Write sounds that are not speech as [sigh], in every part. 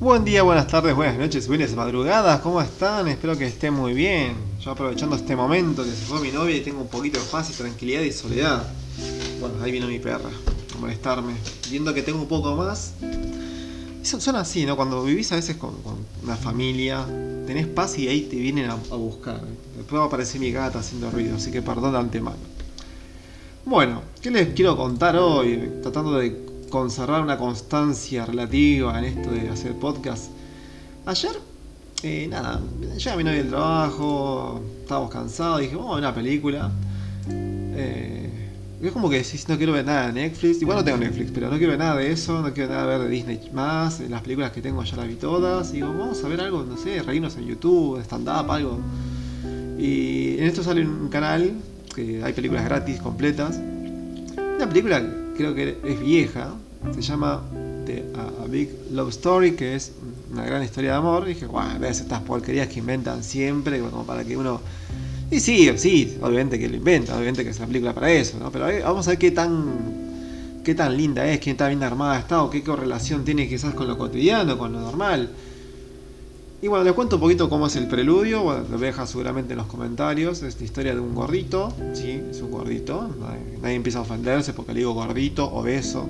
Buen día, buenas tardes, buenas noches, buenas madrugadas, ¿cómo están? Espero que estén muy bien. Yo aprovechando este momento que se fue mi novia y tengo un poquito de paz y tranquilidad y soledad. Bueno, ahí vino mi perra a molestarme, viendo que tengo un poco más. Son, son así, ¿no? Cuando vivís a veces con, con una familia, tenés paz y ahí te vienen a, a buscar. Después va a aparecer mi gata haciendo ruido, así que perdón de antemano. Bueno, ¿qué les quiero contar hoy? Tratando de conservar una constancia relativa en esto de hacer podcast. Ayer, eh, nada, llega mi novia del trabajo, estábamos cansados, dije, vamos a ver una película. Eh, es como que decís, no quiero ver nada de Netflix, igual no tengo Netflix, pero no quiero ver nada de eso, no quiero nada ver de Disney más, las películas que tengo ya las vi todas, y digo, vamos a ver algo, no sé, reírnos en YouTube, stand-up, algo. Y en esto sale un canal que hay películas gratis, completas. Una película creo que es vieja, se llama The, a, Big Love Story, que es una gran historia de amor. Y dije, bueno, ves estas porquerías que inventan siempre, como para que uno... Y sí, sí, obviamente que lo inventa, obviamente que es una película para eso, ¿no? Pero vamos a ver qué tan, qué tan linda es, qué tan bien armada está, o qué correlación tiene quizás con lo cotidiano, con lo normal. Y bueno, les cuento un poquito cómo es el preludio, lo voy a dejar seguramente en los comentarios. Es la historia de un gordito, sí, es un gordito. Nadie, empieza a ofenderse porque le digo gordito, obeso.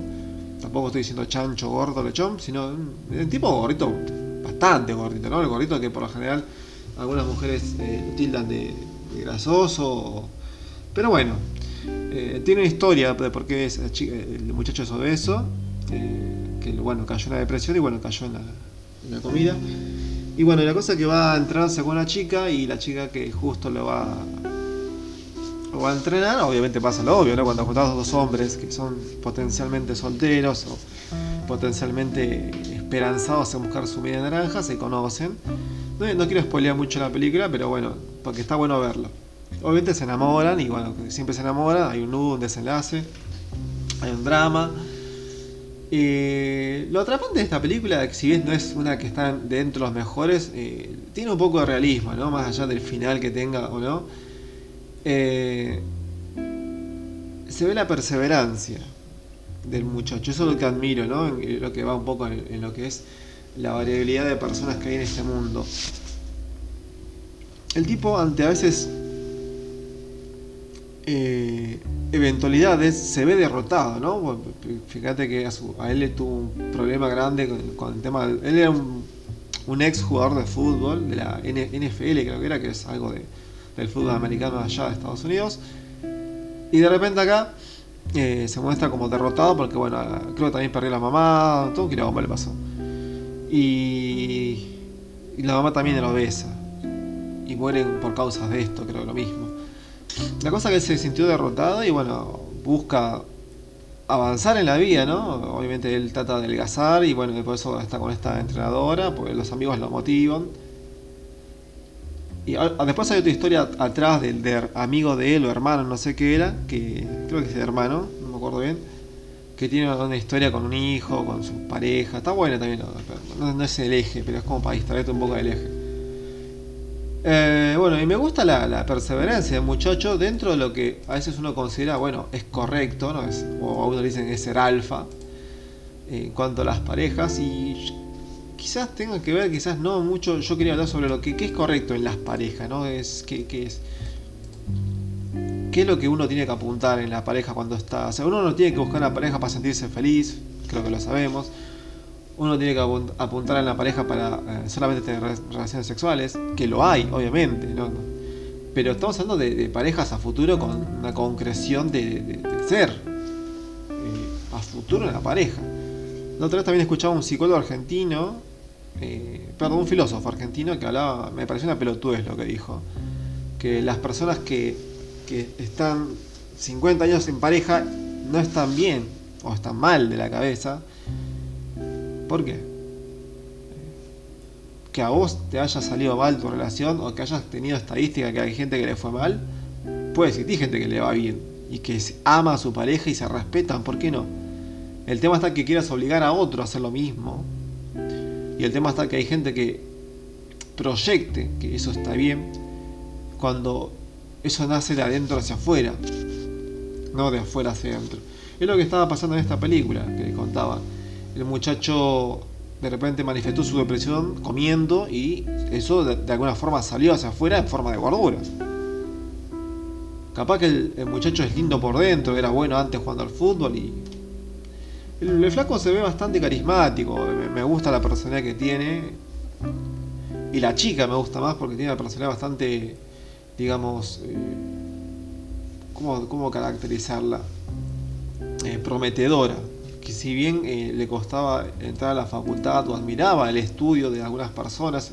Tampoco estoy diciendo chancho, gordo, lechón, sino un tipo gordito, bastante gordito, ¿no? El gordito que por lo general algunas mujeres eh, tildan de, grasoso. Pero bueno, eh, tiene una historia de por qué es, el muchacho es obeso, eh, que bueno, cayó en la depresión y bueno, cayó en la, en la comida. Y bueno, la cosa es que va a entrenarse con una chica y la chica que justo lo va, lo va a entrenar, obviamente pasa lo obvio, ¿no? Cuando juntás dos hombres que son potencialmente solteros o potencialmente esperanzados en buscar su media naranja, se conocen. No, no quiero spoilear mucho la película, pero bueno, porque está bueno verlo. Obviamente se enamoran y bueno, siempre se enamoran, hay un nudo, un desenlace, hay un drama. Lo atrapante de esta película, si bien no es una que está dentro de los mejores, eh, tiene un poco de realismo, ¿no? Más allá del final que tenga o no. Eh, se ve la perseverancia del muchacho, eso es lo que admiro, ¿no? Lo que va un poco en lo que es la variabilidad de personas que hay en este mundo. El tipo ante a veces eh, eventualidades se ve derrotado, ¿no? Fíjate que a, su, a él tuvo un problema grande con, el tema. De, él era un, ex jugador de fútbol de la NFL, creo que era, que es algo de, del fútbol americano allá de Estados Unidos. Y de repente acá eh, se muestra como derrotado porque, bueno, creo que también perdió la mamá, todo un quilombo le pasó. Y, la mamá también era obesa. Y mueren por causas de esto, creo lo mismo. La cosa que él se sintió derrotado y bueno, busca avanzar en la vida, ¿no? Obviamente él trata de adelgazar y bueno, por eso está con esta entrenadora, porque los amigos lo motivan. Y después hay otra historia atrás del de amigo de él o hermano, no sé qué era, que creo que es de hermano, no me acuerdo bien, que tiene una historia con un hijo, con su pareja, está buena también, no, no es el eje, pero es como para distraerte un poco del eje. Eh, bueno, y me gusta la, perseverancia del muchacho dentro de lo que a veces uno considera, bueno, es correcto, ¿no? Es, o a uno dicen es ser alfa en cuanto a las parejas y quizás tenga que ver, quizás no mucho, yo quería hablar sobre lo que, qué es correcto en las parejas, ¿no? Es, qué, qué es, qué es lo que uno tiene que apuntar en la pareja cuando está, o sea, uno no tiene que buscar una pareja para sentirse feliz, creo que lo sabemos, uno tiene que apuntar en la pareja para eh, solamente tener relaciones sexuales, que lo hay, obviamente, ¿no? pero estamos hablando de, parejas a futuro con una concreción de ser eh, a futuro en la pareja. La otra vez también escuchaba un psicólogo argentino, eh, perdón, un filósofo argentino que hablaba, me pareció una pelotudez lo que dijo, que las personas que, que están 50 años en pareja no están bien o están mal de la cabeza, ¿Por qué? Que a vos te haya salido mal tu relación o que hayas tenido estadística que hay gente que le fue mal, puede existir gente que le va bien y que ama a su pareja y se respetan, ¿por qué no? El tema está que quieras obligar a otro a hacer lo mismo. Y el tema está que hay gente que proyecte que eso está bien cuando eso nace de adentro hacia afuera, no de afuera hacia adentro. Es lo que estaba pasando en esta película que contaba el muchacho de repente manifestó su depresión comiendo y eso de, alguna forma salió hacia afuera en forma de gorduras. Capaz que el, muchacho es lindo por dentro, era bueno antes jugando al fútbol y... El, flaco se ve bastante carismático, me, gusta la personalidad que tiene. Y la chica me gusta más porque tiene una personalidad bastante, digamos, eh, ¿cómo, caracterizarla? Eh, prometedora si bien eh, le costaba entrar a la facultad o admiraba el estudio de algunas personas,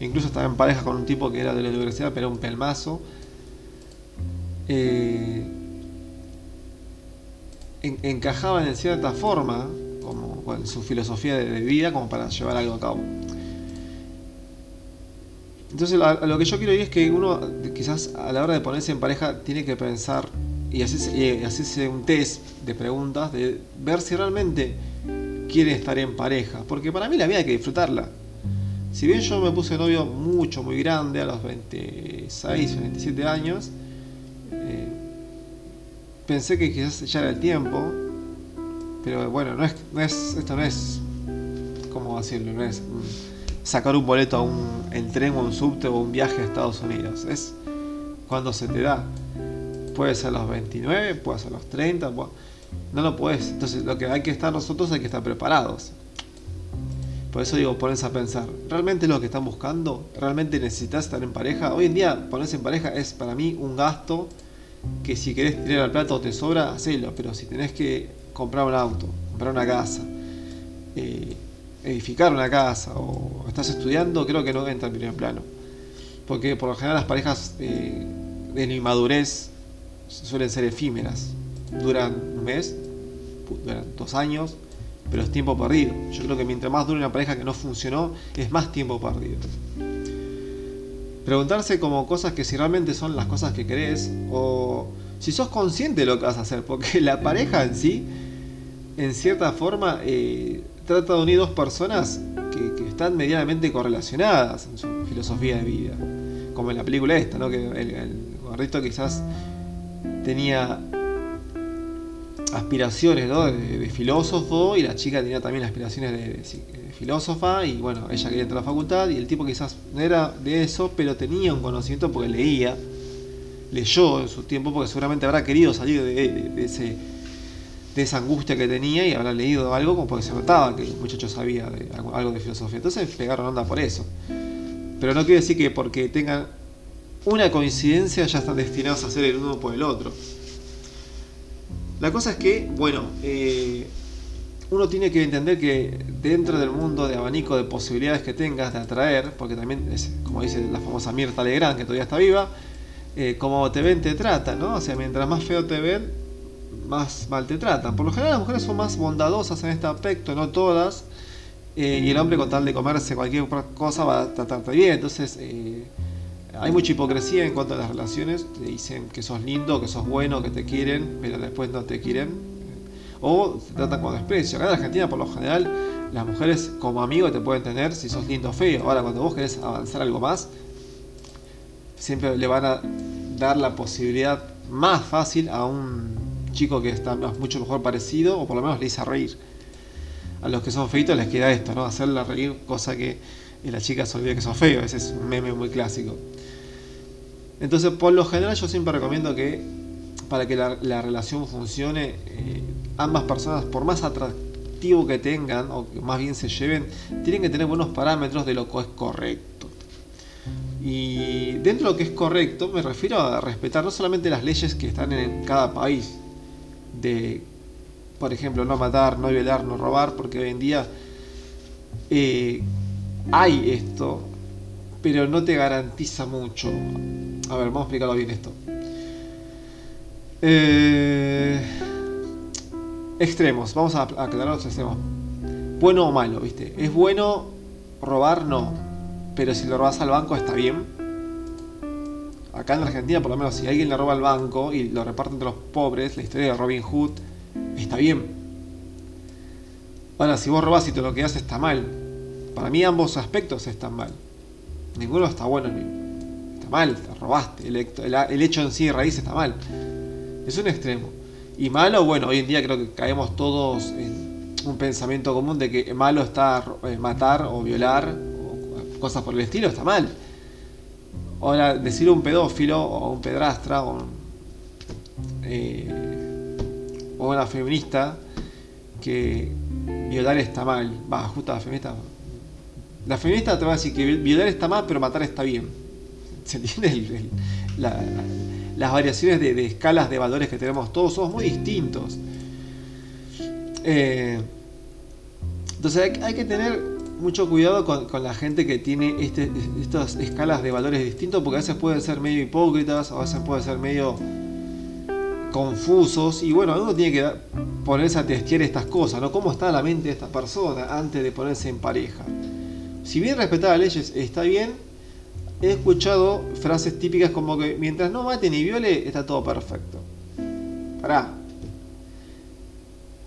incluso estaba en pareja con un tipo que era de la universidad, pero un pelmazo, eh, encajaban en cierta forma como con su filosofía de, vida como para llevar algo a cabo. Entonces lo que yo quiero ir es que uno quizás a la hora de ponerse en pareja tiene que pensar y hacerse, un test de preguntas de ver si realmente quiere estar en pareja. Porque para mí la vida hay que disfrutarla. Si bien yo me puse novio mucho, muy grande, a los 26, 27 años, eh, pensé que quizás ya era el tiempo, pero bueno, no es, no es, esto no es, ¿cómo decirlo? No es sacar un boleto a un el tren o un subte o un viaje a Estados Unidos, es cuando se te da. Puede ser a los 29, puede ser a los 30, no lo puedes. Entonces lo que hay que estar nosotros hay que estar preparados. Por eso digo, pones a pensar, ¿realmente es lo que están buscando? ¿Realmente necesitas estar en pareja? Hoy en día ponerse en pareja es para mí un gasto que si querés tirar al plato o te sobra, hacelo. Pero si tenés que comprar un auto, comprar una casa, eh, edificar una casa o estás estudiando, creo que no entra en primer plano. Porque por lo general las parejas eh, en inmadurez suelen ser efímeras. Duran un mes, duran dos años, pero es tiempo perdido. Yo creo que mientras más dure una pareja que no funcionó, es más tiempo perdido. Preguntarse como cosas que si realmente son las cosas que querés o si sos consciente de lo que vas a hacer, porque [laughs] la pareja en sí, en cierta forma, eh, trata de unir dos personas que, están medianamente correlacionadas en su filosofía de vida, como en la película esta, ¿no? que el, el gordito quizás tenía aspiraciones de, filósofo y la chica tenía también aspiraciones de, filósofa y bueno, ella quería entrar a la facultad y el tipo quizás no era de eso, pero tenía un conocimiento porque leía, leyó en su tiempo porque seguramente habrá querido salir de, de esa angustia que tenía y habrá leído algo como porque se notaba que el muchacho sabía de, algo de filosofía. Entonces pegaron onda por eso. Pero no quiere decir que porque tengan una coincidencia ya están destinados a ser el uno por el otro. La cosa es que, bueno, eh, uno tiene que entender que dentro del mundo de abanico de posibilidades que tengas de atraer, porque también es, como dice la famosa Mirta Legrand, que todavía está viva, eh, como te ven, te tratan, ¿no? O sea, mientras más feo te ven, más mal te tratan. Por lo general las mujeres son más bondadosas en este aspecto, no todas, eh, y el hombre con tal de comerse cualquier cosa va a tratarte bien. Entonces, hay mucha hipocresía en cuanto a las relaciones. Te dicen que sos lindo, que sos bueno, que te quieren, pero después no te quieren. O te tratan con desprecio. Acá en Argentina, por lo general, las mujeres como amigo te pueden tener si sos lindo o feo. Ahora, cuando vos querés avanzar algo más, siempre le van a dar la posibilidad más fácil a un chico que está mucho mejor parecido, o por lo menos le hizo reír. A los que son feitos les queda esto, ¿no? Hacerle reír, cosa que la chica se olvida que sos feo. Ese es un meme muy clásico. Entonces, por lo general, yo siempre recomiendo que para que la, relación funcione, eh, ambas personas, por más atractivo que tengan, o que más bien se lleven, tienen que tener buenos parámetros de lo que es correcto. Y dentro de lo que es correcto, me refiero a respetar no solamente las leyes que están en cada país, de, por ejemplo, no matar, no violar, no robar, porque hoy en día eh, hay esto, pero no te garantiza mucho. A ver, vamos a explicarlo bien esto. Eh, extremos, vamos a aclarar los extremos. Bueno o malo, ¿viste? ¿Es bueno robar? No. Pero si lo robas al banco está bien. Acá en Argentina, por lo menos, si alguien le roba al banco y lo reparte entre los pobres, la historia de Robin Hood, está bien. Ahora, si vos robas y te lo quedas, está mal. Para mí ambos aspectos están mal. Ninguno está bueno ni mal, te robaste. El, hecho en sí de raíz está mal. Es un extremo. Y malo, bueno, hoy en día creo que caemos todos en, un pensamiento común de que malo está eh, matar o violar o cosas por el estilo, está mal. Ahora, decir un pedófilo o un pedrastra o, eh, o una feminista que violar está mal, va, justo la feminista. La feminista te va a decir que violar está mal, pero matar está bien. ¿Se entiende? las variaciones de, escalas de valores que tenemos todos somos muy distintos. Eh, entonces hay, que tener mucho cuidado con, la gente que tiene este, estas escalas de valores distintos, porque a veces pueden ser medio hipócritas, a veces pueden ser medio confusos, y bueno, uno tiene que ponerse a testear estas cosas, ¿no? ¿Cómo está la mente de esta persona antes de ponerse en pareja? Si bien respetar las leyes está bien, he escuchado frases típicas como que mientras no mate ni viole, está todo perfecto. Pará.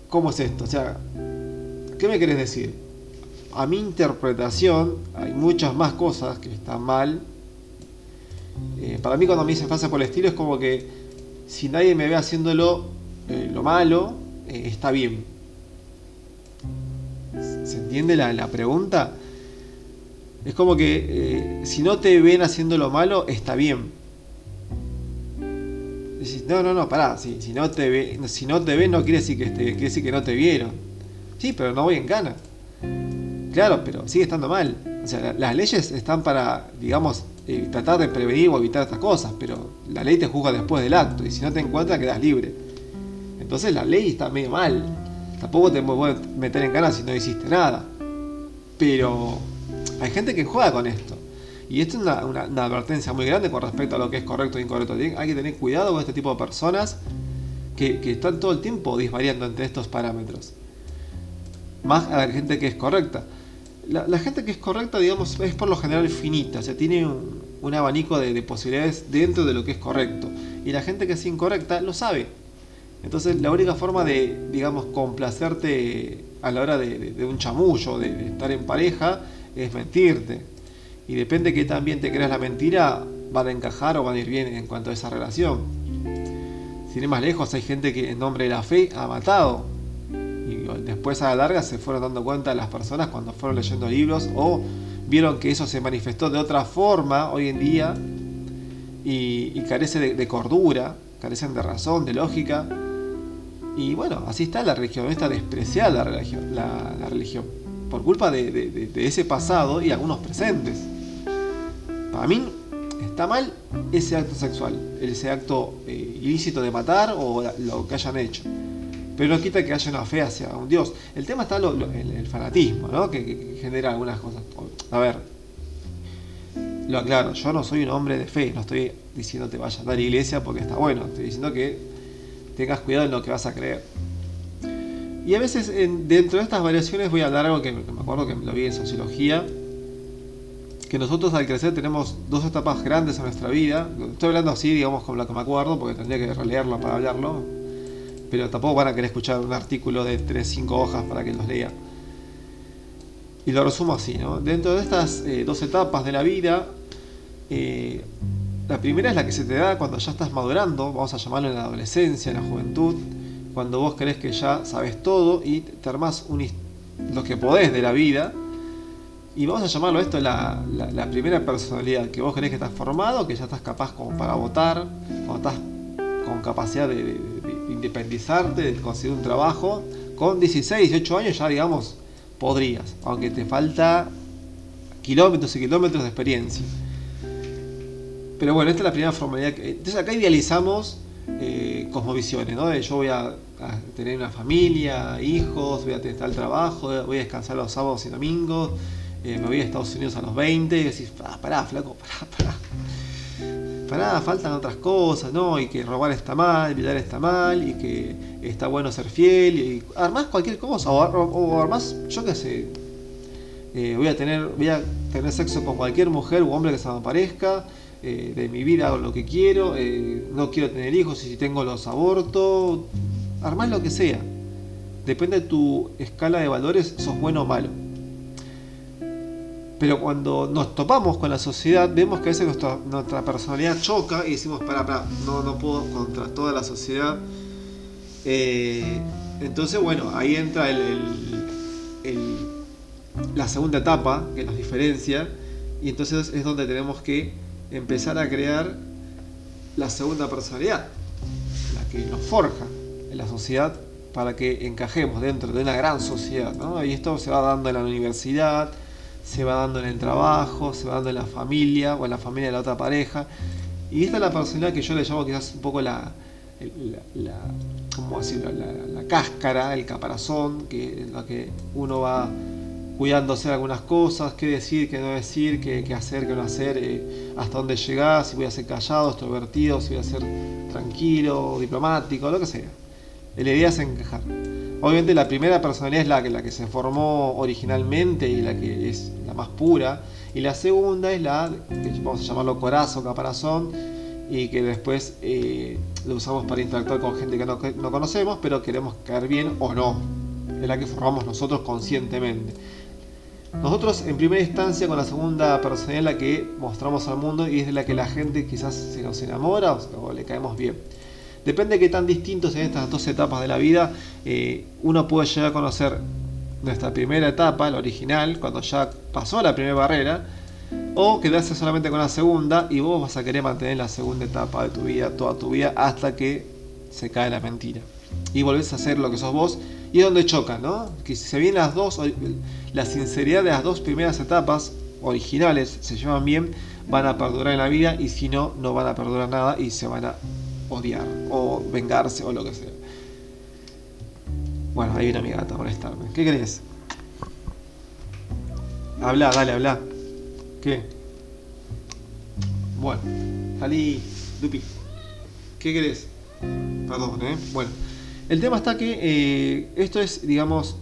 ¿Cómo es esto? O sea, ¿qué me querés decir? A mi interpretación, hay muchas más cosas que están mal. Eh, para mí cuando me dicen frase por el estilo es como que si nadie me ve haciéndolo eh, lo malo, eh, está bien. ¿Se entiende la, la pregunta? Es como que eh, si no te ven haciendo lo malo, está bien. Decís, no, no, no, pará, si, si, no te si no te ven no quiere decir, que quiere decir que no te vieron. Sí, pero no voy en gana. Claro, pero sigue estando mal. O sea, las leyes están para, digamos, eh, tratar de prevenir o evitar estas cosas, pero la ley te juzga después del acto y si no te encuentras quedas libre. Entonces la ley está medio mal. Tampoco te puedes meter en gana si no hiciste nada. Pero hay gente que juega con esto. Y esto es una, advertencia muy grande con respecto a lo que es correcto e incorrecto. Hay que tener cuidado con este tipo de personas que, están todo el tiempo disvariando entre estos parámetros. Más a la gente que es correcta. La, gente que es correcta, digamos, es por lo general finita, o sea, tiene un, abanico de, posibilidades dentro de lo que es correcto. Y la gente que es incorrecta lo sabe. Entonces, la única forma de, digamos, complacerte a la hora de, un chamullo, de estar en pareja, es mentirte. Y depende que también te creas la mentira, va a encajar o va a ir bien en cuanto a esa relación. Sin ir más lejos, hay gente que en nombre de la fe ha matado. Y después a la larga se fueron dando cuenta las personas cuando fueron leyendo libros o vieron que eso se manifestó de otra forma hoy en día y, carece de, cordura, carecen de razón, de lógica. Y bueno, así está la religión, está despreciada la la religión por culpa de, ese pasado y algunos presentes. Para mí está mal ese acto sexual, ese acto eh, ilícito de matar o lo que hayan hecho. Pero no quita que haya una fe hacia un Dios. El tema está en el fanatismo, ¿no? que, genera algunas cosas. A ver, lo aclaro, yo no soy un hombre de fe, no estoy diciendo te vayas a dar iglesia porque está bueno, estoy diciendo que tengas cuidado en lo que vas a creer. Y a veces dentro de estas variaciones voy a hablar algo que, me acuerdo que lo vi en sociología, que nosotros al crecer tenemos dos etapas grandes en nuestra vida. Estoy hablando así, digamos, con lo que me acuerdo, porque tendría que releerlo para hablarlo. Pero tampoco van a querer escuchar un artículo de 3-5 hojas para que los lea. Y lo resumo así, ¿no? Dentro de estas eh, dos etapas de la vida, eh, la primera es la que se te da cuando ya estás madurando, vamos a llamarlo en la adolescencia, en la juventud cuando vos crees que ya sabes todo y te armás lo que podés de la vida. Y vamos a llamarlo esto la, primera personalidad, que vos crees que estás formado, que ya estás capaz como para votar, cuando estás con capacidad de, independizarte, de conseguir un trabajo. Con 16, 18 años ya digamos podrías, aunque te falta kilómetros y kilómetros de experiencia. Pero bueno, esta es la primera formalidad. Entonces acá idealizamos eh, cosmovisiones, ¿no? yo voy a, tener una familia, hijos, voy a tener tal trabajo, voy a descansar los sábados y domingos, eh, me voy a Estados Unidos a los 20 y decís, ah, pará, flaco, pará, [laughs] pará. Pará, faltan otras cosas, ¿no? Y que robar está mal, violar está mal, y que está bueno ser fiel, y armás cualquier cosa, o, o, yo qué sé, eh, voy a tener voy a tener sexo con cualquier mujer u hombre que se me parezca eh, de mi vida hago lo que quiero, no quiero tener hijos y si tengo los aborto, armás lo que sea. Depende de tu escala de valores, sos bueno o malo. Pero cuando nos topamos con la sociedad, vemos que a veces nuestra, personalidad choca y decimos, para, para, no, no puedo contra toda la sociedad. Eh, Entonces, bueno, ahí entra la segunda etapa que nos diferencia y entonces es donde tenemos que empezar a crear la segunda personalidad, la que nos forja en la sociedad para que encajemos dentro de una gran sociedad. ¿no? Y esto se va dando en la universidad, se va dando en el trabajo, se va dando en la familia o en la familia de la otra pareja. Y esta es la personalidad que yo le llamo quizás un poco la, la, ¿cómo decirlo? La, cáscara, el caparazón, que en la que uno va cuidándose de algunas cosas, qué decir, qué no decir, qué, qué hacer, qué no hacer, eh, hasta dónde llegar, si voy a ser callado, extrovertido, si voy a ser tranquilo, diplomático, lo que sea. La idea es encajar. Obviamente la primera personalidad es la que, la que se formó originalmente y la que es la más pura. Y la segunda es la, que vamos a llamarlo corazón, caparazón, y que después eh, lo usamos para interactuar con gente que no, no, conocemos, pero queremos caer bien o no. Es la que formamos nosotros conscientemente. Nosotros en primera instancia con la segunda personalidad la que mostramos al mundo y es de la que la gente quizás se nos enamora o, le caemos bien. Depende de qué tan distintos en estas dos etapas de la vida eh, uno puede llegar a conocer nuestra primera etapa, la original, cuando ya pasó la primera barrera, o quedarse solamente con la segunda y vos vas a querer mantener la segunda etapa de tu vida, toda tu vida, hasta que se cae la mentira. Y volvés a hacer lo que sos vos y es donde chocan, ¿no? Que si se vienen las dos, la sinceridad de las dos primeras etapas originales se llevan bien, van a perdurar en la vida y si no, no van a perdurar nada y se van a odiar o vengarse o lo que sea. Bueno, ahí viene mi gata a molestarme. ¿Qué crees? Habla, dale, habla. ¿Qué? Bueno, salí, Dupi. ¿Qué querés? Perdón, ¿eh? Bueno, el tema está que eh, esto es, digamos,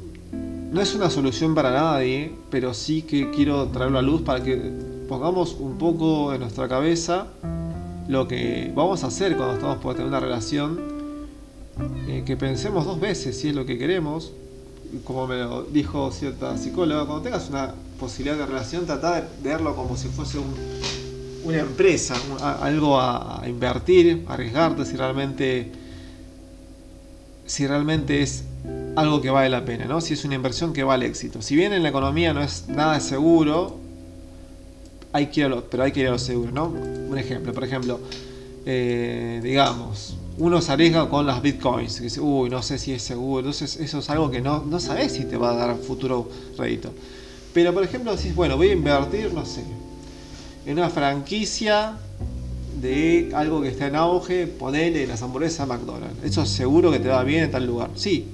no es una solución para nadie, pero sí que quiero traerlo a luz para que pongamos un poco en nuestra cabeza lo que vamos a hacer cuando estamos por tener una relación, eh, que pensemos dos veces si es lo que queremos, como me lo dijo cierta psicóloga, cuando tengas una posibilidad de relación, trata de verlo como si fuese una empresa, algo a, invertir, arriesgarte si realmente, si realmente es algo que vale la pena, ¿no? si es una inversión que vale éxito. Si bien en la economía no es nada seguro, hay que pero hay que ir a lo seguro, ¿no? Un ejemplo, por ejemplo, eh, digamos, uno se arriesga con las bitcoins, que dice, uy, no sé si es seguro, entonces eso es algo que no, no sabes si te va a dar futuro rédito. Pero por ejemplo, decís, bueno, voy a invertir, no sé, en una franquicia de algo que está en auge, ponele las hamburguesas McDonald's. Eso es seguro que te va bien en tal lugar. Sí,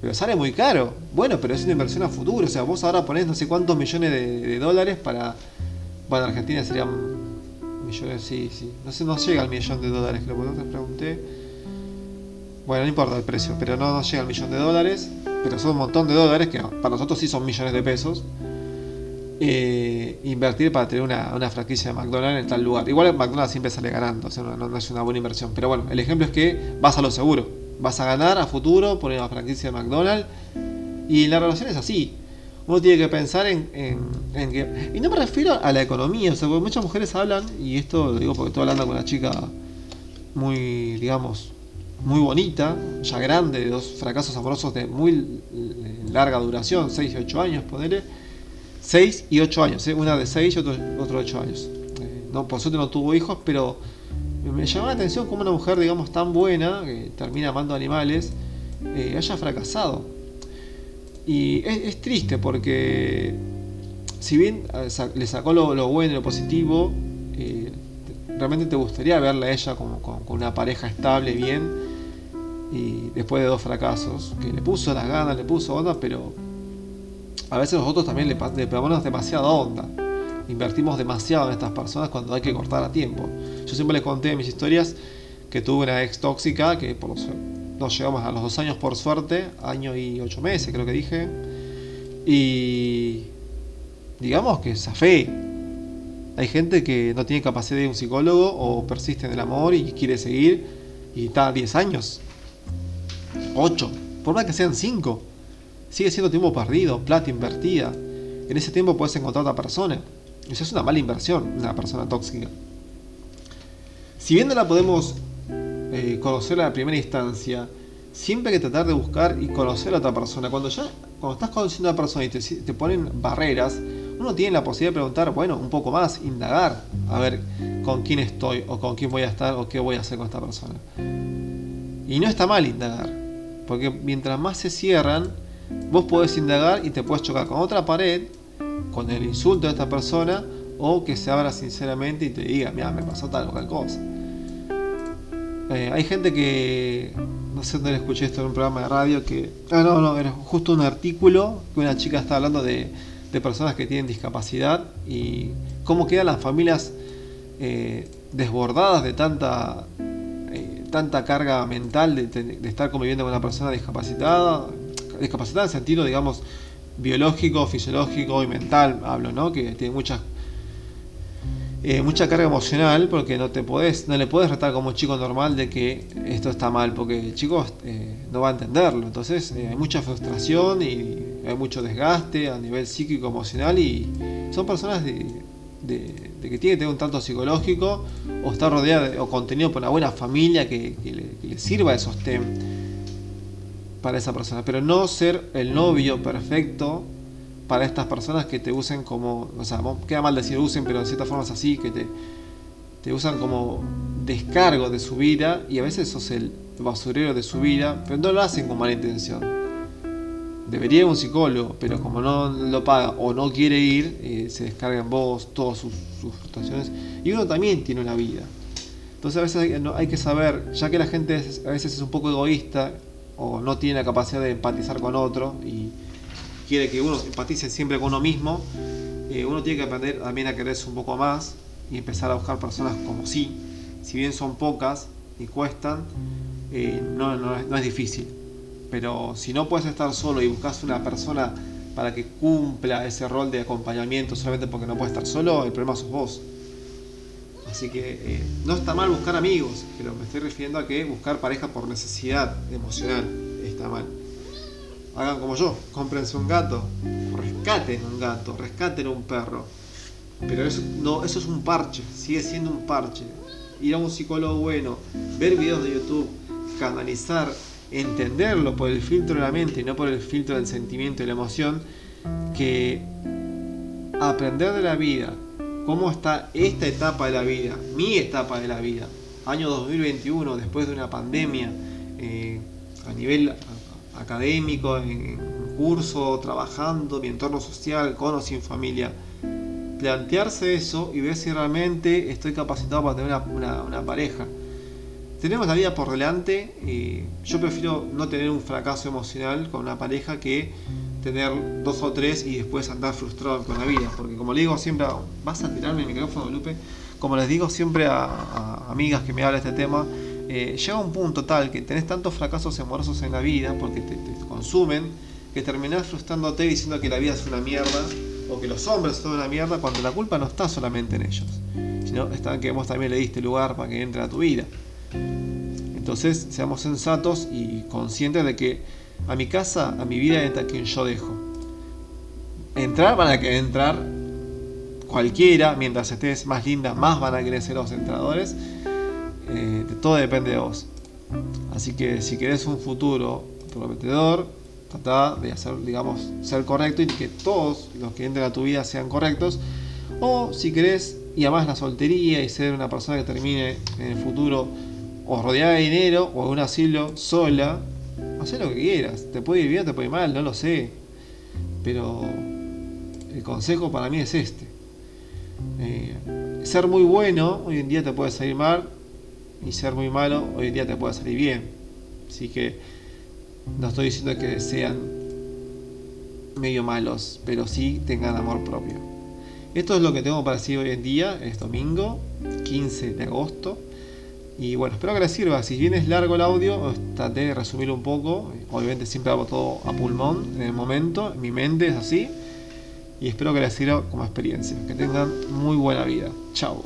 pero sale muy caro. Bueno, pero es una inversión a futuro. O sea, vos ahora ponés no sé cuántos millones de dólares para bueno, Argentina serían millones, sí, sí. No sé, no llega al millón de dólares, creo, porque te pregunté. Bueno, no importa el precio, pero no, no llega al millón de dólares. Pero son un montón de dólares, que para nosotros sí son millones de pesos. Eh, invertir para tener una, franquicia de McDonald's en tal lugar. Igual McDonald's siempre sale ganando, o sea, no, es una buena inversión. Pero bueno, el ejemplo es que vas a lo seguro. Vas a ganar a futuro, poner una franquicia de McDonald's. Y la relación es así uno tiene que pensar en, que... Y no me refiero a la economía, o sea, porque muchas mujeres hablan, y esto lo digo porque estoy hablando con una chica muy, digamos, muy bonita, ya grande, de dos fracasos amorosos de muy larga duración, 6 y 8 años, ponele. 6 y 8 años, ¿eh? una de 6 y otro, otro de 8 años. Eh, no, por suerte no tuvo hijos, pero me llamó la atención como una mujer, digamos, tan buena, que termina amando animales, eh, haya fracasado. Y es, triste porque, si bien eh, le sacó lo, bueno y lo positivo, eh, realmente te gustaría verla a ella como, con, una pareja estable, bien, y después de dos fracasos, que le puso las ganas, le puso onda, pero a veces nosotros también le, le ponemos demasiada onda. Invertimos demasiado en estas personas cuando hay que cortar a tiempo. Yo siempre les conté en mis historias que tuve una ex tóxica que por nos llegamos a los dos años por suerte, año y ocho meses creo que dije. Y digamos que fe Hay gente que no tiene capacidad de un psicólogo o persiste en el amor y quiere seguir y está a 10 años. 8, por más que sean 5. Sigue siendo tiempo perdido, plata invertida. En ese tiempo puedes encontrar a otra persona. Eso es una mala inversión, una persona tóxica. Si bien no la podemos eh, conocer a la primera instancia, siempre hay que tratar de buscar y conocer a otra persona. Cuando ya, cuando estás conociendo a una persona y te, te ponen barreras, uno tiene la posibilidad de preguntar, bueno, un poco más, indagar, a ver con quién estoy o con quién voy a estar o qué voy a hacer con esta persona. Y no está mal indagar, porque mientras más se cierran, vos podés indagar y te puedes chocar con otra pared, con el insulto de esta persona, o que se abra sinceramente y te diga, mira, me pasó tal o tal cosa. Eh, hay gente que, no sé dónde escuché esto en un programa de radio, que, ah, no, no, era justo un artículo que una chica está hablando de, de personas que tienen discapacidad y cómo quedan las familias eh, desbordadas de tanta, eh, tanta carga mental de, de, estar conviviendo con una persona discapacitada, discapacitada en sentido, digamos, biológico, fisiológico y mental, hablo, ¿no? Que tiene muchas eh, mucha carga emocional porque no te podés, no le puedes retar como un chico normal de que esto está mal, porque el chico eh, no va a entenderlo. Entonces eh, hay mucha frustración y hay mucho desgaste a nivel psíquico, emocional y son personas de, que tienen que tener un tanto psicológico o estar rodeado o contenido por una buena familia que, le, sirva de sostén para esa persona, pero no ser el novio perfecto para estas personas que te usen como, o sea, queda mal decir usen, pero de cierta forma es así, que te, usan como descargo de su vida y a veces sos el basurero de su vida, pero no lo hacen con mala intención. Debería ir un psicólogo, pero como no lo paga o no quiere ir, eh, se descarga en vos todas sus, frustraciones. Y uno también tiene una vida. Entonces a veces hay, hay, que saber, ya que la gente a veces es un poco egoísta o no tiene la capacidad de empatizar con otro y quiere que uno empatice siempre con uno mismo, eh, uno tiene que aprender también a quererse un poco más y empezar a buscar personas como sí. Si bien son pocas y cuestan, eh, no, no, es difícil. Pero si no puedes estar solo y buscas una persona para que cumpla ese rol de acompañamiento solamente porque no puedes estar solo, el problema sos vos. Así que eh, no está mal buscar amigos, pero me estoy refiriendo a que buscar pareja por necesidad emocional está mal hagan como yo, cómprense un gato, rescaten un gato, rescaten un perro. Pero eso, no, eso es un parche, sigue siendo un parche. Ir a un psicólogo bueno, ver videos de YouTube, canalizar, entenderlo por el filtro de la mente y no por el filtro del sentimiento y la emoción, que aprender de la vida, cómo está esta etapa de la vida, mi etapa de la vida, año 2021, después de una pandemia, eh, a nivel académico, en curso, trabajando, mi entorno social, con o sin familia. Plantearse eso y ver si realmente estoy capacitado para tener una, pareja. Tenemos la vida por delante y yo prefiero no tener un fracaso emocional con una pareja que tener dos o tres y después andar frustrado con la vida. Porque como le digo siempre, vas a tirarme el micrófono, Lupe, como les digo siempre a, a amigas que me hablan de este tema, eh, llega un punto tal que tenés tantos fracasos amorosos en la vida porque te, consumen que terminás frustrándote diciendo que la vida es una mierda o que los hombres son una mierda cuando la culpa no está solamente en ellos, sino está que vos también le diste lugar para que entre a tu vida. Entonces, seamos sensatos y conscientes de que a mi casa, a mi vida entra quien yo dejo. Entrar van a querer entrar cualquiera, mientras estés más linda, más van a querer ser los entradores eh, todo depende de vos. Así que si querés un futuro prometedor, trata de hacer, digamos, ser correcto y que todos los que entren a tu vida sean correctos. O si querés y además la soltería y ser una persona que termine en el futuro o rodeada de dinero o en un asilo sola, haz lo que quieras. Te puede ir bien, te puede ir mal, no lo sé. Pero el consejo para mí es este. Eh, ser muy bueno hoy en día te puede salir mal, y ser muy malo hoy en día te puede salir bien. Así que no estoy diciendo que sean medio malos, pero sí tengan amor propio. Esto es lo que tengo para decir hoy en día, es domingo 15 de agosto. Y bueno, espero que les sirva. Si bien es largo el audio, traté de resumirlo un poco. Obviamente siempre hago todo a pulmón en el momento, mi mente es así. Y espero que les sirva como experiencia. Que tengan muy buena vida. Chao.